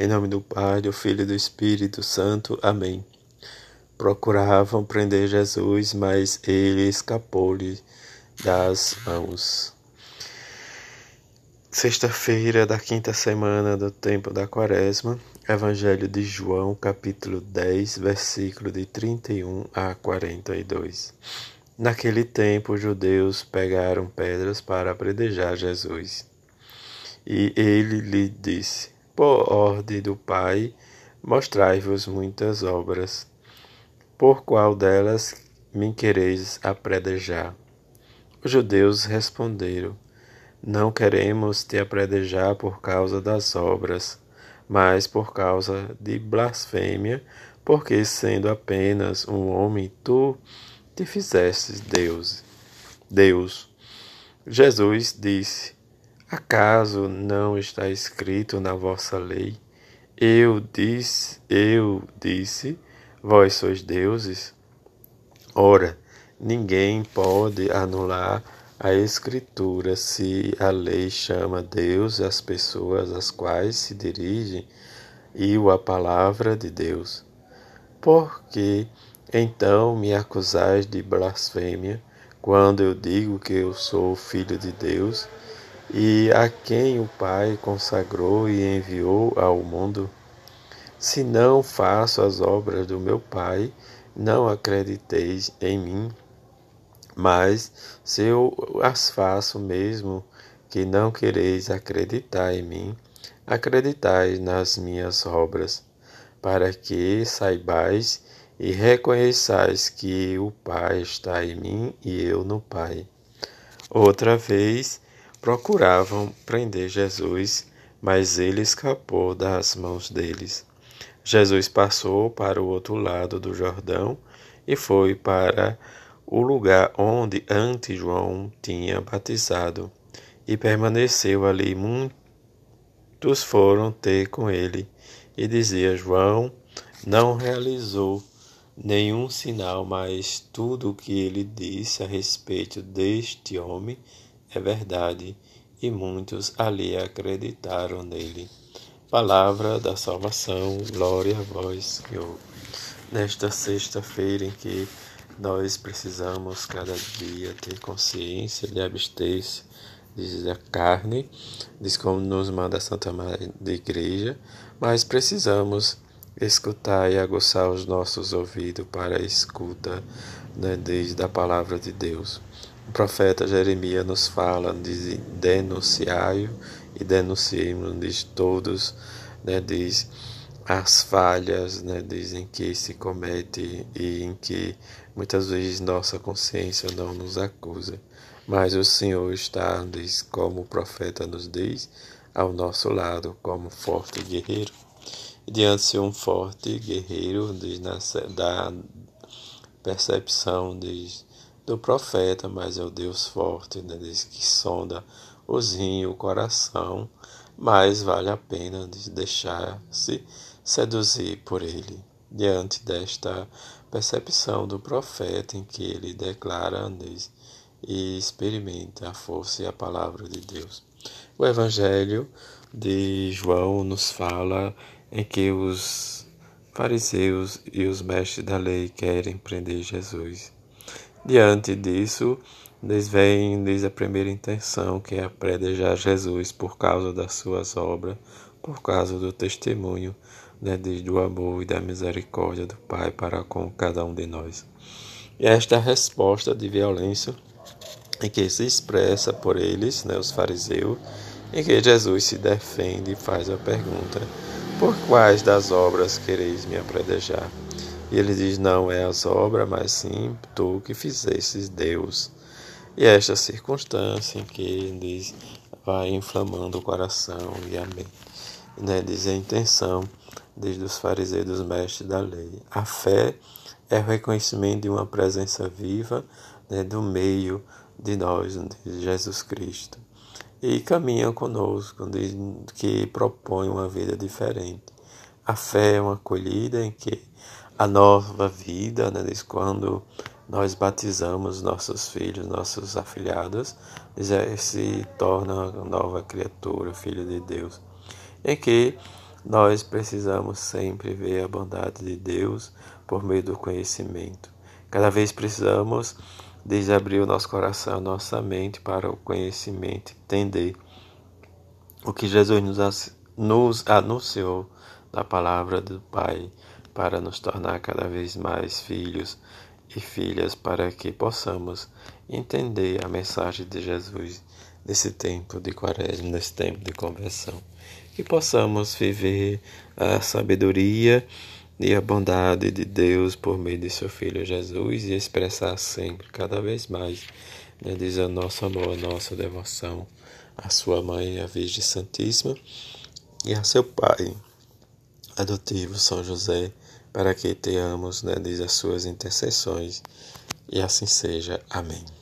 Em nome do Pai, do Filho e do Espírito Santo. Amém. Procuravam prender Jesus, mas ele escapou-lhe das mãos. Sexta-feira da quinta semana do tempo da Quaresma, Evangelho de João, capítulo 10, versículo de 31 a 42. Naquele tempo, os judeus pegaram pedras para apredejar Jesus. E ele lhe disse: por ordem do Pai, mostrai-vos muitas obras. Por qual delas me quereis apredejar? Os judeus responderam: Não queremos te apredejar por causa das obras, mas por causa de blasfêmia, porque sendo apenas um homem, tu te fizestes Deus. Deus. Jesus disse: Acaso não está escrito na vossa lei? Eu disse, eu disse, vós sois deuses? Ora, ninguém pode anular a escritura se a lei chama Deus as pessoas às quais se dirigem e a palavra de Deus. Porque então me acusais de blasfêmia quando eu digo que eu sou filho de Deus? E a quem o Pai consagrou e enviou ao mundo? Se não faço as obras do meu Pai, não acrediteis em mim. Mas se eu as faço mesmo, que não quereis acreditar em mim, acreditai nas minhas obras, para que saibais e reconheçais que o Pai está em mim e eu no Pai. Outra vez, procuravam prender Jesus, mas ele escapou das mãos deles. Jesus passou para o outro lado do Jordão e foi para o lugar onde antes João tinha batizado, e permaneceu ali. Muitos foram ter com ele, e dizia João não realizou nenhum sinal, mas tudo o que ele disse a respeito deste homem é verdade, e muitos ali acreditaram nele. Palavra da salvação, glória a vós, Senhor. Nesta sexta-feira em que nós precisamos cada dia ter consciência de abster-se da carne, diz como nos manda a Santa Maria da Igreja, mas precisamos escutar e aguçar os nossos ouvidos para a escuta né, desde a palavra de Deus. O profeta Jeremias nos fala de denunciai e denunciemos diz todos, né, diz as falhas, né, que se comete e em que muitas vezes nossa consciência não nos acusa. Mas o Senhor está, diz, como o profeta nos diz, ao nosso lado como forte guerreiro. E diante de um forte guerreiro, diz, na, da percepção, diz, do profeta, mas é o Deus forte, né, que sonda os rins, o coração, mas vale a pena deixar-se seduzir por ele. Diante desta percepção do profeta, em que ele declara diz, e experimenta a força e a palavra de Deus. O Evangelho de João nos fala em que os fariseus e os mestres da lei querem prender Jesus. Diante disso, eles veem desde a primeira intenção, que é apredejar Jesus por causa das suas obras, por causa do testemunho, né, desde o amor e da misericórdia do Pai para com cada um de nós. E esta é resposta de violência em que se expressa por eles, né, os fariseus, em que Jesus se defende e faz a pergunta: Por quais das obras quereis me apredejar? E ele diz: Não é as obras, mas sim tu que fizestes Deus. E é esta circunstância em que ele diz, vai inflamando o coração e a mente. Né? Diz a intenção desde os fariseus dos mestres da lei. A fé é o reconhecimento de uma presença viva né, do meio de nós, de Jesus Cristo. E caminha conosco, diz, que propõe uma vida diferente. A fé é uma acolhida em que a nova vida, né, desde quando nós batizamos nossos filhos, nossos afilhados, se torna uma nova criatura, filho de Deus, em que Nós precisamos sempre ver a bondade de Deus por meio do conhecimento. Cada vez precisamos desabrir o nosso coração, nossa mente para o conhecimento, entender o que Jesus nos, nos anunciou da palavra do Pai para nos tornar cada vez mais filhos e filhas, para que possamos entender a mensagem de Jesus nesse tempo de quaresma, nesse tempo de conversão. Que possamos viver a sabedoria e a bondade de Deus por meio de seu Filho Jesus e expressar sempre, cada vez mais, né, diz o nosso amor, a nossa devoção à sua mãe, a Virgem Santíssima, e a seu Pai adotivo, São José, para que tenhamos, né, as suas intercessões, e assim seja. Amém.